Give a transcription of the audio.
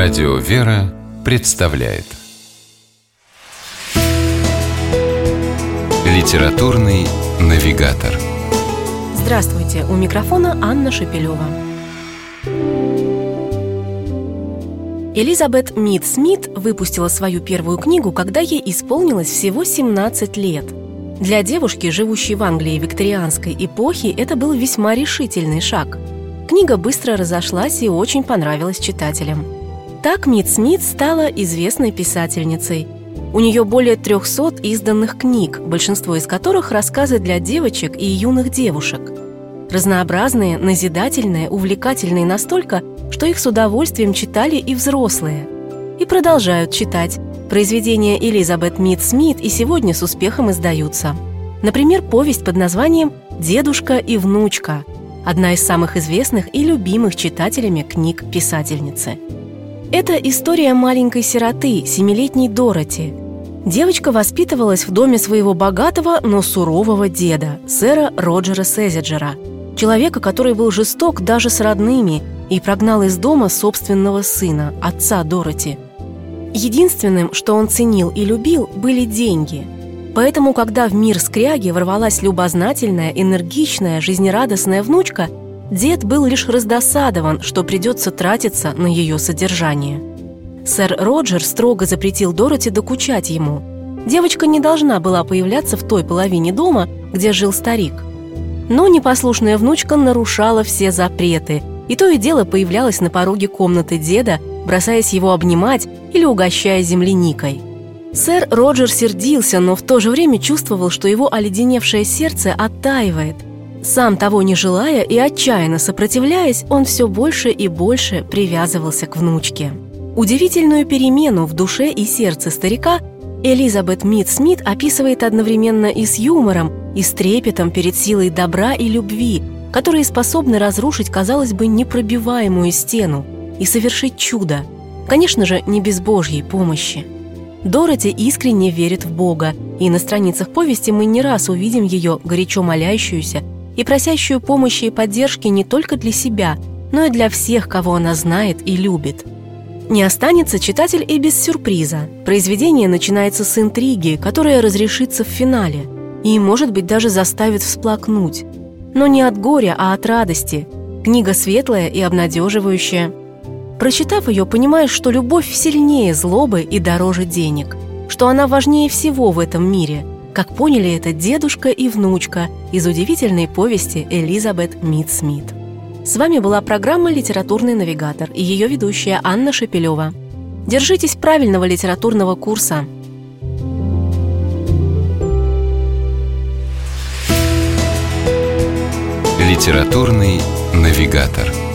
Радио «Вера» представляет Литературный навигатор Здравствуйте! У микрофона Анна Шепелева. Элизабет Мид Смит выпустила свою первую книгу, когда ей исполнилось всего 17 лет. Для девушки, живущей в Англии викторианской эпохи, это был весьма решительный шаг. Книга быстро разошлась и очень понравилась читателям – так Мит Смит стала известной писательницей. У нее более 300 изданных книг, большинство из которых рассказы для девочек и юных девушек. Разнообразные, назидательные, увлекательные настолько, что их с удовольствием читали и взрослые. И продолжают читать. Произведения Элизабет Мит Смит и сегодня с успехом издаются. Например, повесть под названием «Дедушка и внучка», одна из самых известных и любимых читателями книг писательницы – это история маленькой сироты, семилетней Дороти. Девочка воспитывалась в доме своего богатого, но сурового деда, сэра Роджера Сезиджера, человека, который был жесток даже с родными и прогнал из дома собственного сына, отца Дороти. Единственным, что он ценил и любил, были деньги. Поэтому, когда в мир скряги ворвалась любознательная, энергичная, жизнерадостная внучка – Дед был лишь раздосадован, что придется тратиться на ее содержание. Сэр Роджер строго запретил Дороти докучать ему. Девочка не должна была появляться в той половине дома, где жил старик. Но непослушная внучка нарушала все запреты, и то и дело появлялась на пороге комнаты деда, бросаясь его обнимать или угощая земляникой. Сэр Роджер сердился, но в то же время чувствовал, что его оледеневшее сердце оттаивает – сам того не желая и отчаянно сопротивляясь, он все больше и больше привязывался к внучке. Удивительную перемену в душе и сердце старика Элизабет Мид Смит описывает одновременно и с юмором, и с трепетом перед силой добра и любви, которые способны разрушить, казалось бы, непробиваемую стену и совершить чудо. Конечно же, не без Божьей помощи. Дороти искренне верит в Бога, и на страницах повести мы не раз увидим ее горячо молящуюся и просящую помощи и поддержки не только для себя, но и для всех, кого она знает и любит. Не останется читатель и без сюрприза. Произведение начинается с интриги, которая разрешится в финале, и, может быть, даже заставит всплакнуть. Но не от горя, а от радости. Книга светлая и обнадеживающая. Прочитав ее, понимаешь, что любовь сильнее злобы и дороже денег, что она важнее всего в этом мире – как поняли это дедушка и внучка из удивительной повести Элизабет Мид Смит. С вами была программа «Литературный навигатор» и ее ведущая Анна Шепелева. Держитесь правильного литературного курса. «Литературный навигатор»